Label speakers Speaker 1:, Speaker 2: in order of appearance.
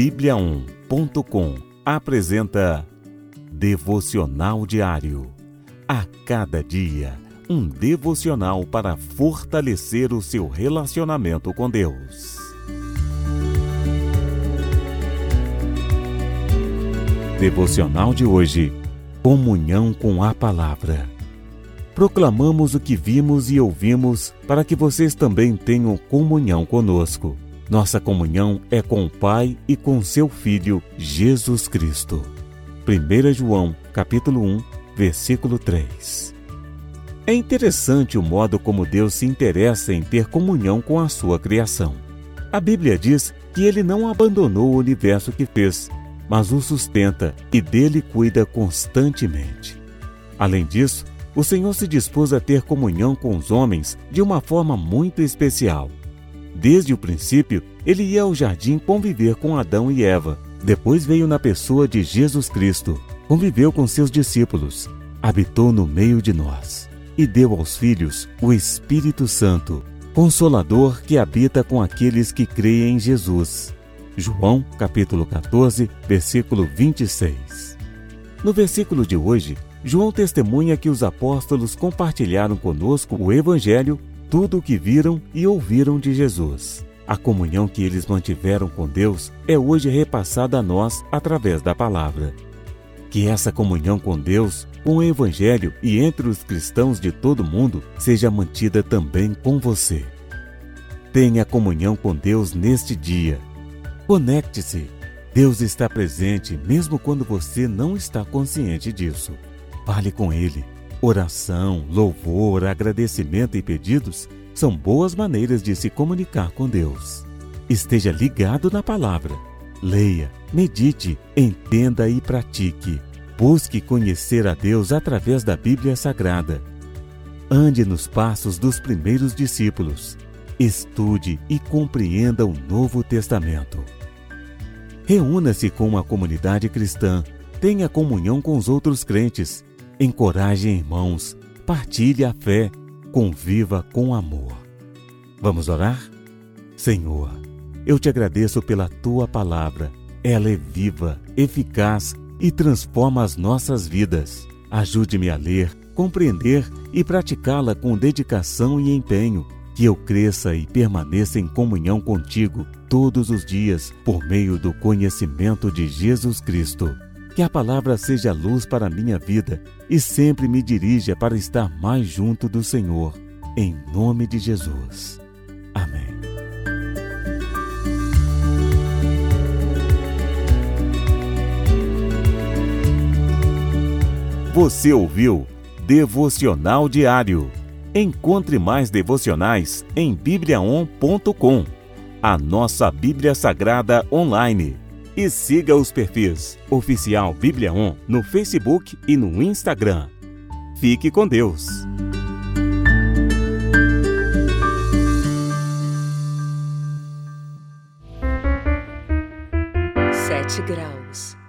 Speaker 1: Bíblia1.com apresenta Devocional Diário. A cada dia, um devocional para fortalecer o seu relacionamento com Deus. Devocional de hoje: Comunhão com a Palavra. Proclamamos o que vimos e ouvimos para que vocês também tenham comunhão conosco. Nossa comunhão é com o Pai e com seu Filho, Jesus Cristo. 1 João, capítulo 1, versículo 3. É interessante o modo como Deus se interessa em ter comunhão com a sua criação. A Bíblia diz que ele não abandonou o universo que fez, mas o sustenta e dele cuida constantemente. Além disso, o Senhor se dispôs a ter comunhão com os homens de uma forma muito especial. Desde o princípio, ele ia ao jardim conviver com Adão e Eva. Depois veio na pessoa de Jesus Cristo, conviveu com seus discípulos, habitou no meio de nós e deu aos filhos o Espírito Santo, consolador que habita com aqueles que creem em Jesus. João, capítulo 14, versículo 26. No versículo de hoje, João testemunha que os apóstolos compartilharam conosco o Evangelho tudo o que viram e ouviram de Jesus. A comunhão que eles mantiveram com Deus é hoje repassada a nós através da palavra. Que essa comunhão com Deus, com o Evangelho e entre os cristãos de todo o mundo seja mantida também com você. Tenha comunhão com Deus neste dia. Conecte-se. Deus está presente mesmo quando você não está consciente disso. Fale com Ele Oração, louvor, agradecimento e pedidos são boas maneiras de se comunicar com Deus. Esteja ligado na palavra. Leia, medite, entenda e pratique. Busque conhecer a Deus através da Bíblia Sagrada. Ande nos passos dos primeiros discípulos. Estude e compreenda o Novo Testamento. Reúna-se com uma comunidade cristã. Tenha comunhão com os outros crentes encoraje irmãos, partilhe a fé, conviva com amor. Vamos orar? Senhor, eu te agradeço pela tua palavra. Ela é viva, eficaz e transforma as nossas vidas. Ajude-me a ler, compreender e praticá-la com dedicação e empenho. Que eu cresça e permaneça em comunhão contigo todos os dias por meio do conhecimento de Jesus Cristo. Que a palavra seja luz para a minha vida e sempre me dirija para estar mais junto do Senhor. Em nome de Jesus. Amém. Você ouviu Devocional Diário. Encontre mais devocionais em bibliaon.com, a nossa Bíblia Sagrada online e siga os perfis Oficial Bíblia On no Facebook e no Instagram. Fique com Deus!
Speaker 2: Sete graus.